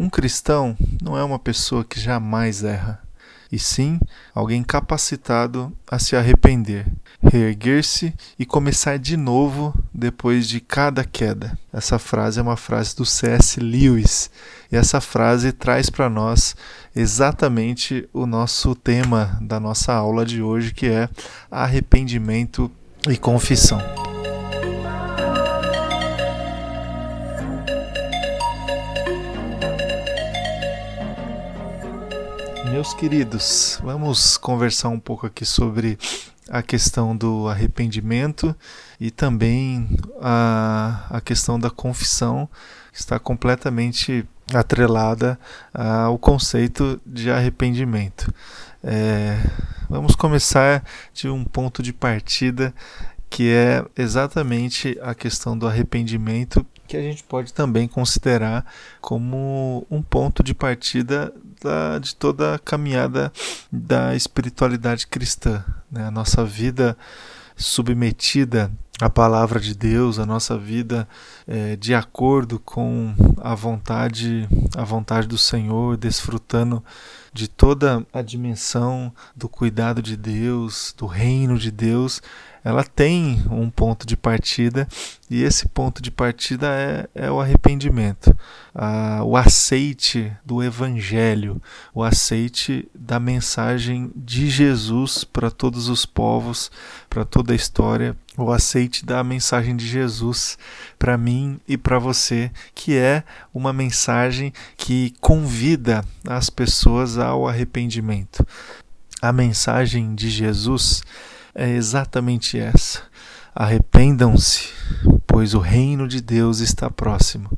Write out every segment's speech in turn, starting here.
Um cristão não é uma pessoa que jamais erra, e sim alguém capacitado a se arrepender, reerguer-se e começar de novo depois de cada queda. Essa frase é uma frase do C.S. Lewis e essa frase traz para nós exatamente o nosso tema da nossa aula de hoje, que é arrependimento e confissão. Meus queridos, vamos conversar um pouco aqui sobre a questão do arrependimento e também a, a questão da confissão, que está completamente atrelada ao conceito de arrependimento. É, vamos começar de um ponto de partida que é exatamente a questão do arrependimento, que a gente pode também considerar como um ponto de partida de toda a caminhada da espiritualidade cristã. Né? A nossa vida submetida à palavra de Deus, a nossa vida é, de acordo com a vontade, a vontade do Senhor, desfrutando de toda a dimensão do cuidado de Deus, do reino de Deus, ela tem um ponto de partida e esse ponto de partida é, é o arrependimento, ah, o aceite do Evangelho, o aceite da mensagem de Jesus para todos os povos, para toda a história, o aceite da mensagem de Jesus para mim e para você, que é uma mensagem que convida as pessoas ao arrependimento. A mensagem de Jesus é exatamente essa: arrependam-se, pois o reino de Deus está próximo.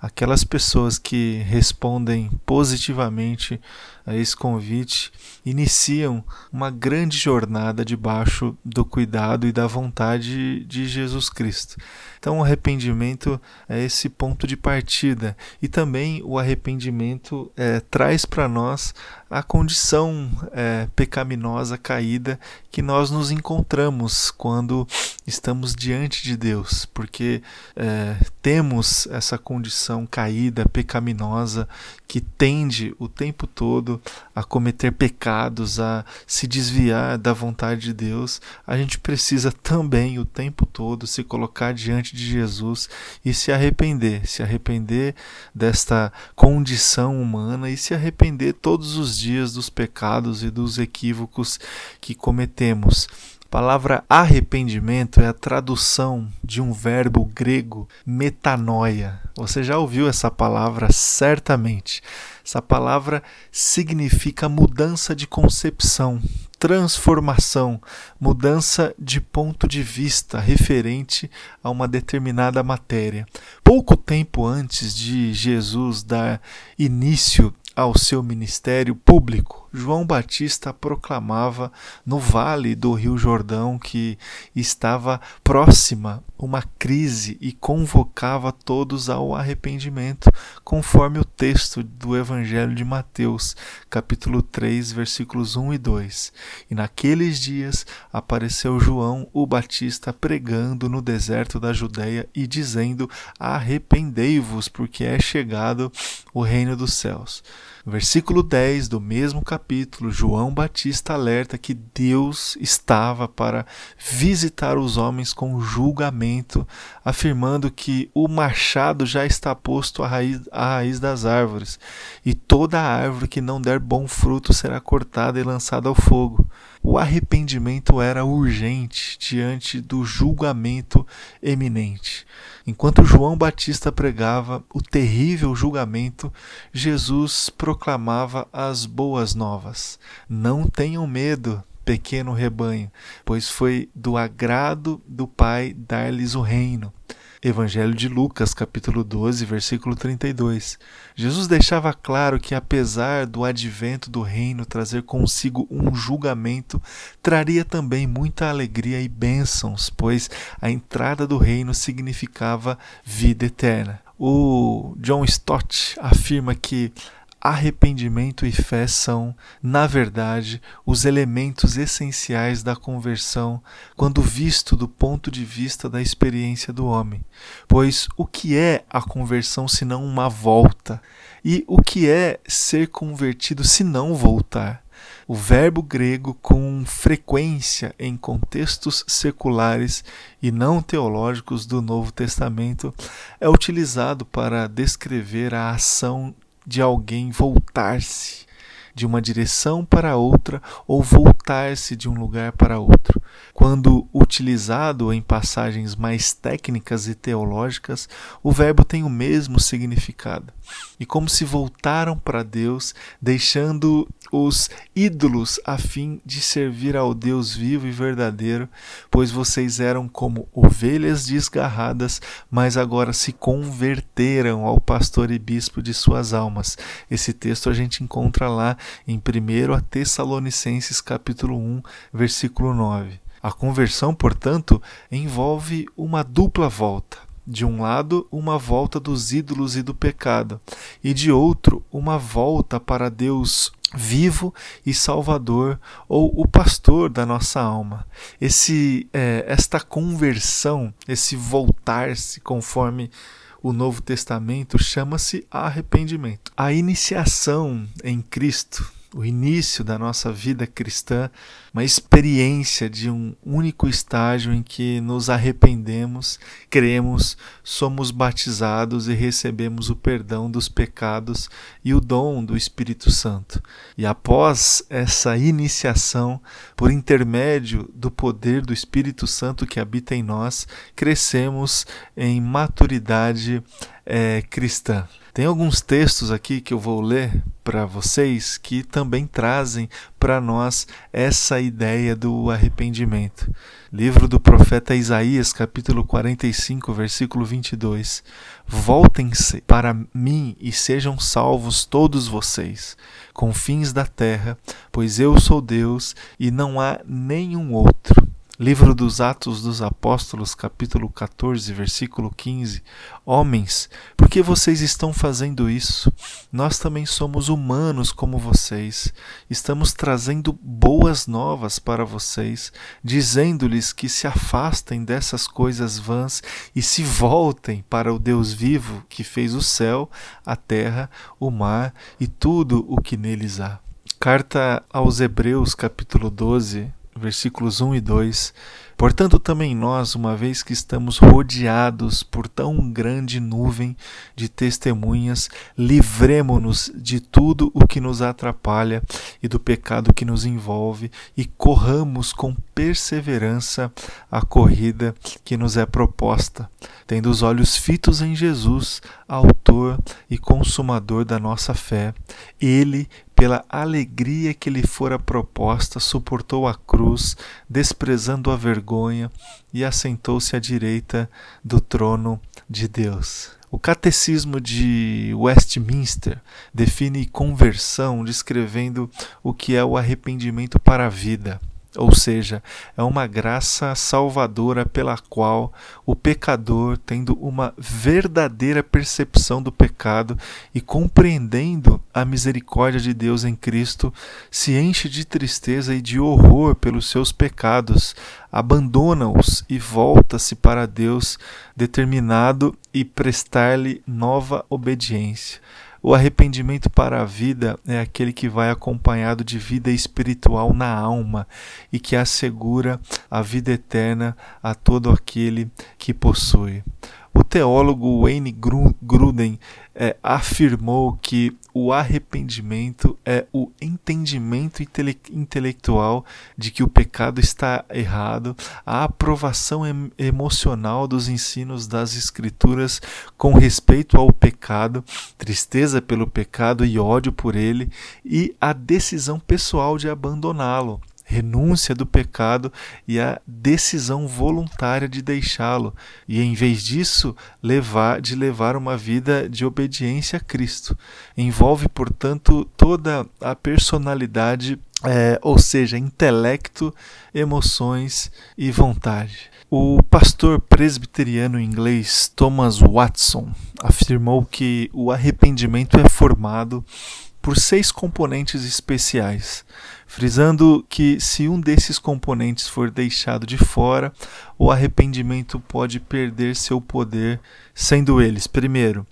Aquelas pessoas que respondem positivamente a esse convite iniciam uma grande jornada debaixo do cuidado e da vontade de Jesus Cristo. Então, o arrependimento é esse ponto de partida e também o arrependimento é, traz para nós a condição é, pecaminosa, caída que nós nos encontramos quando estamos diante de Deus, porque é, temos essa condição caída, pecaminosa, que tende o tempo todo a cometer pecados, a se desviar da vontade de Deus, a gente precisa também o tempo todo se colocar diante de Jesus e se arrepender, se arrepender desta condição humana e se arrepender todos os dias dos pecados e dos equívocos que cometemos. A palavra arrependimento é a tradução de um verbo grego metanoia. Você já ouviu essa palavra certamente. Essa palavra significa mudança de concepção, transformação, mudança de ponto de vista referente a uma determinada matéria. Pouco tempo antes de Jesus dar início ao seu ministério público, João Batista proclamava no vale do Rio Jordão que estava próxima uma crise e convocava todos ao arrependimento, conforme o texto do Evangelho de Mateus, capítulo 3, versículos 1 e 2. E naqueles dias apareceu João o Batista pregando no deserto da Judéia e dizendo: Arrependei-vos, porque é chegado o reino dos céus. Versículo 10 do mesmo capítulo, João Batista alerta que Deus estava para visitar os homens com julgamento, afirmando que o machado já está posto à raiz, à raiz das árvores, e toda árvore que não der bom fruto será cortada e lançada ao fogo. O arrependimento era urgente diante do julgamento eminente. Enquanto João Batista pregava o terrível julgamento, Jesus proclamava as boas novas. Não tenham medo, pequeno rebanho, pois foi do agrado do Pai dar-lhes o reino. Evangelho de Lucas, capítulo 12, versículo 32. Jesus deixava claro que, apesar do advento do reino trazer consigo um julgamento, traria também muita alegria e bênçãos, pois a entrada do reino significava vida eterna. O John Stott afirma que arrependimento e fé são, na verdade, os elementos essenciais da conversão quando visto do ponto de vista da experiência do homem. Pois o que é a conversão senão uma volta? E o que é ser convertido se não voltar? O verbo grego, com frequência em contextos seculares e não teológicos do Novo Testamento, é utilizado para descrever a ação de alguém voltar-se de uma direção para outra ou voltar-se de um lugar para outro. Quando utilizado em passagens mais técnicas e teológicas, o verbo tem o mesmo significado. E como se voltaram para Deus, deixando os ídolos a fim de servir ao Deus vivo e verdadeiro, pois vocês eram como ovelhas desgarradas, mas agora se converteram ao pastor e bispo de suas almas. Esse texto a gente encontra lá em 1 Tessalonicenses capítulo 1, versículo 9. A conversão, portanto, envolve uma dupla volta. De um lado, uma volta dos ídolos e do pecado, e de outro, uma volta para Deus vivo e salvador ou o pastor da nossa alma. Esse é, esta conversão, esse voltar-se conforme o Novo Testamento chama-se arrependimento. A iniciação em Cristo o início da nossa vida cristã, uma experiência de um único estágio em que nos arrependemos, cremos, somos batizados e recebemos o perdão dos pecados e o dom do Espírito Santo. E após essa iniciação, por intermédio do poder do Espírito Santo que habita em nós, crescemos em maturidade é, cristã. Tem alguns textos aqui que eu vou ler para vocês que também trazem para nós essa ideia do arrependimento. Livro do profeta Isaías, capítulo 45, versículo 22. Voltem-se para mim e sejam salvos todos vocês, confins da terra, pois eu sou Deus e não há nenhum outro. Livro dos Atos dos Apóstolos, capítulo 14, versículo 15. Homens, por que vocês estão fazendo isso? Nós também somos humanos como vocês. Estamos trazendo boas novas para vocês, dizendo-lhes que se afastem dessas coisas vãs e se voltem para o Deus vivo que fez o céu, a terra, o mar e tudo o que neles há. Carta aos Hebreus, capítulo 12, versículos 1 e 2. Portanto, também nós, uma vez que estamos rodeados por tão grande nuvem de testemunhas, livremo-nos de tudo o que nos atrapalha e do pecado que nos envolve e corramos com perseverança a corrida que nos é proposta, tendo os olhos fitos em Jesus, autor e consumador da nossa fé. Ele, pela alegria que lhe fora proposta, suportou a cruz, desprezando a vergonha, e assentou-se à direita do trono de Deus. O Catecismo de Westminster define conversão descrevendo o que é o arrependimento para a vida ou seja, é uma graça salvadora pela qual o pecador, tendo uma verdadeira percepção do pecado e compreendendo a misericórdia de Deus em Cristo, se enche de tristeza e de horror pelos seus pecados, abandona-os e volta-se para Deus, determinado e prestar-lhe nova obediência. O arrependimento para a vida é aquele que vai acompanhado de vida espiritual na alma e que assegura a vida eterna a todo aquele que possui. O teólogo Wayne Gruden é, afirmou que o arrependimento é o entendimento intele intelectual de que o pecado está errado, a aprovação em emocional dos ensinos das Escrituras com respeito ao pecado, tristeza pelo pecado e ódio por ele, e a decisão pessoal de abandoná-lo renúncia do pecado e a decisão voluntária de deixá-lo, e em vez disso, levar de levar uma vida de obediência a Cristo. Envolve, portanto, toda a personalidade, é, ou seja, intelecto, emoções e vontade. O pastor presbiteriano inglês Thomas Watson afirmou que o arrependimento é formado por seis componentes especiais, frisando que se um desses componentes for deixado de fora, o arrependimento pode perder seu poder, sendo eles, primeiro,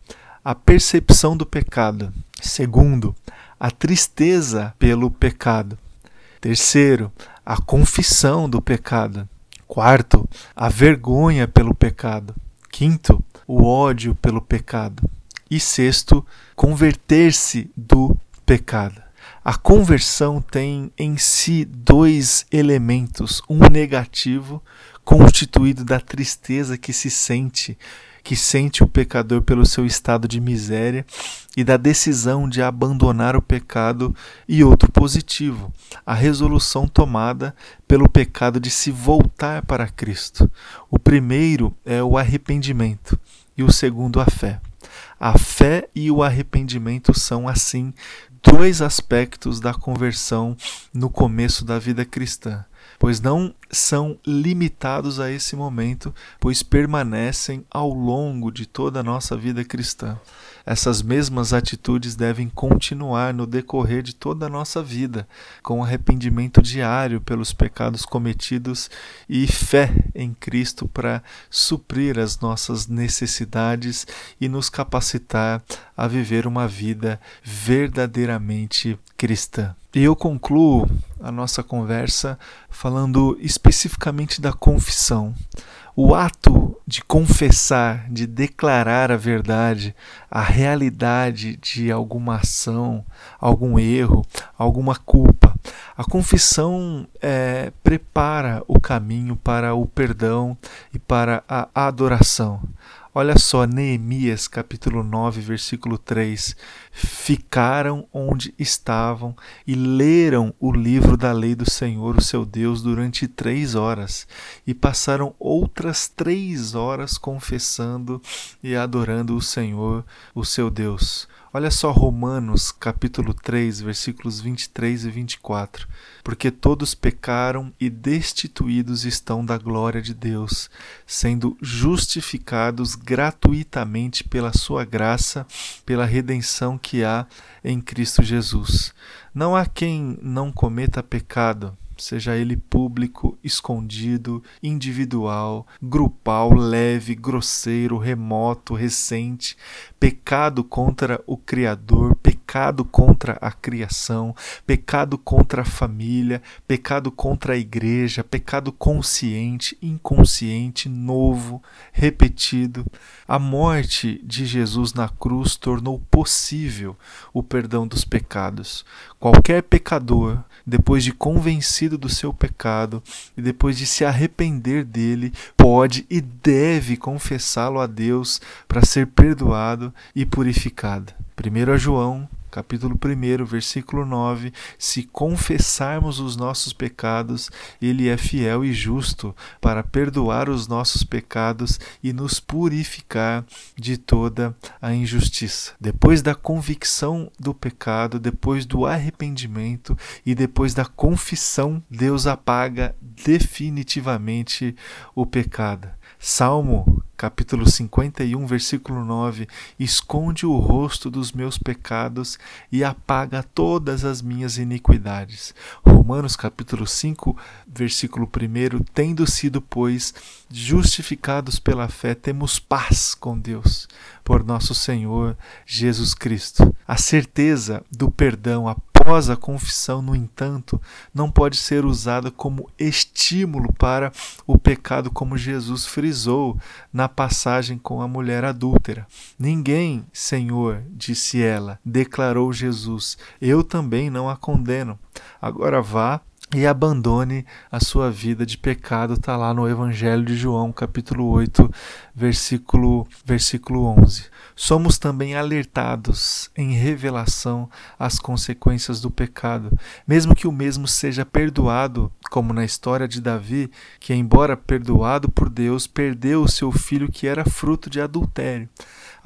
a percepção do pecado. Segundo, a tristeza pelo pecado. Terceiro, a confissão do pecado. Quarto, a vergonha pelo pecado. Quinto, o ódio pelo pecado. E sexto, converter-se do pecado. A conversão tem em si dois elementos: um negativo, constituído da tristeza que se sente, que sente o pecador pelo seu estado de miséria, e da decisão de abandonar o pecado, e outro positivo, a resolução tomada pelo pecado de se voltar para Cristo. O primeiro é o arrependimento, e o segundo, a fé. A fé e o arrependimento são, assim, dois aspectos da conversão no começo da vida cristã, pois não são limitados a esse momento, pois permanecem ao longo de toda a nossa vida cristã. Essas mesmas atitudes devem continuar no decorrer de toda a nossa vida, com arrependimento diário pelos pecados cometidos e fé em Cristo para suprir as nossas necessidades e nos capacitar a viver uma vida verdadeiramente cristã. E eu concluo a nossa conversa falando especificamente da confissão. O ato de confessar, de declarar a verdade, a realidade de alguma ação, algum erro, alguma culpa. A confissão é, prepara o caminho para o perdão e para a adoração. Olha só, Neemias capítulo 9, versículo 3. Ficaram onde estavam e leram o livro da lei do Senhor, o seu Deus, durante três horas, e passaram outras três horas confessando e adorando o Senhor, o seu Deus. Olha só Romanos capítulo 3, versículos 23 e 24. Porque todos pecaram e destituídos estão da glória de Deus, sendo justificados gratuitamente pela sua graça, pela redenção que há em Cristo Jesus. Não há quem não cometa pecado seja ele público, escondido, individual, grupal, leve, grosseiro, remoto, recente, pecado contra o Criador, pecado contra a criação, pecado contra a família, pecado contra a igreja, pecado consciente, inconsciente, novo, repetido. A morte de Jesus na cruz tornou possível o perdão dos pecados. Qualquer pecador, depois de convencido do seu pecado e depois de se arrepender dele, pode e deve confessá-lo a Deus para ser perdoado e purificado. 1 João capítulo 1, versículo 9: Se confessarmos os nossos pecados, Ele é fiel e justo para perdoar os nossos pecados e nos purificar de toda a injustiça. Depois da convicção do pecado, depois do arrependimento e depois da confissão, Deus apaga definitivamente o pecado. Salmo capítulo 51, versículo 9: Esconde o rosto dos meus pecados e apaga todas as minhas iniquidades. Romanos capítulo 5, versículo 1: Tendo sido, pois, justificados pela fé, temos paz com Deus, por nosso Senhor Jesus Cristo. A certeza do perdão, após a confissão, no entanto, não pode ser usada como estímulo para o pecado, como Jesus frisou na passagem com a mulher adúltera. Ninguém, Senhor, disse ela, declarou Jesus, eu também não a condeno. Agora vá e abandone a sua vida de pecado, está lá no Evangelho de João, capítulo 8, versículo, versículo 11. Somos também alertados em revelação às consequências do pecado, mesmo que o mesmo seja perdoado, como na história de Davi, que, embora perdoado por Deus, perdeu o seu filho que era fruto de adultério.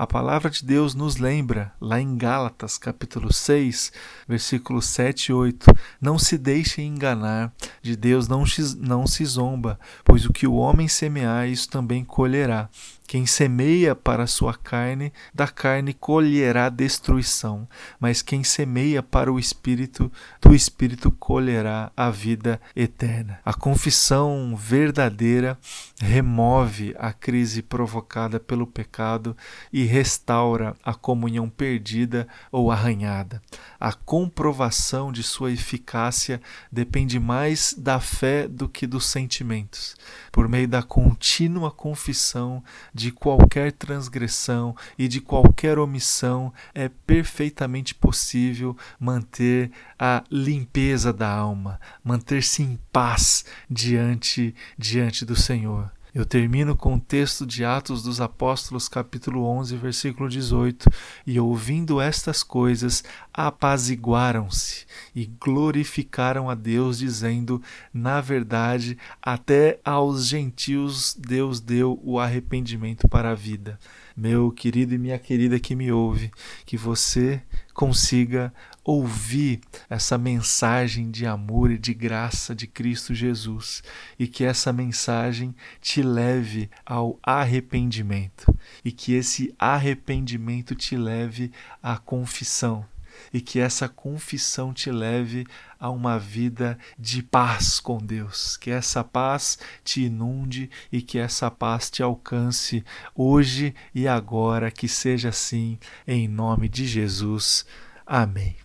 A palavra de Deus nos lembra, lá em Gálatas, capítulo 6, versículos 7 e 8: Não se deixem enganar, de Deus não, não se zomba, pois o que o homem semear, isso também colherá. Quem semeia para a sua carne, da carne colherá destruição, mas quem semeia para o espírito, do espírito colherá a vida eterna. A confissão verdadeira remove a crise provocada pelo pecado e restaura a comunhão perdida ou arranhada. A comprovação de sua eficácia depende mais da fé do que dos sentimentos. Por meio da contínua confissão de qualquer transgressão e de qualquer omissão, é perfeitamente possível manter a limpeza da alma, manter-se em paz diante diante do Senhor. Eu termino com o texto de Atos dos Apóstolos, capítulo 11, versículo 18. E ouvindo estas coisas, apaziguaram-se e glorificaram a Deus, dizendo: Na verdade, até aos gentios Deus deu o arrependimento para a vida. Meu querido e minha querida que me ouve, que você consiga ouvir essa mensagem de amor e de graça de Cristo Jesus e que essa mensagem te leve ao arrependimento e que esse arrependimento te leve à confissão e que essa confissão te leve a uma vida de paz com Deus, que essa paz te inunde e que essa paz te alcance hoje e agora, que seja assim, em nome de Jesus. Amém.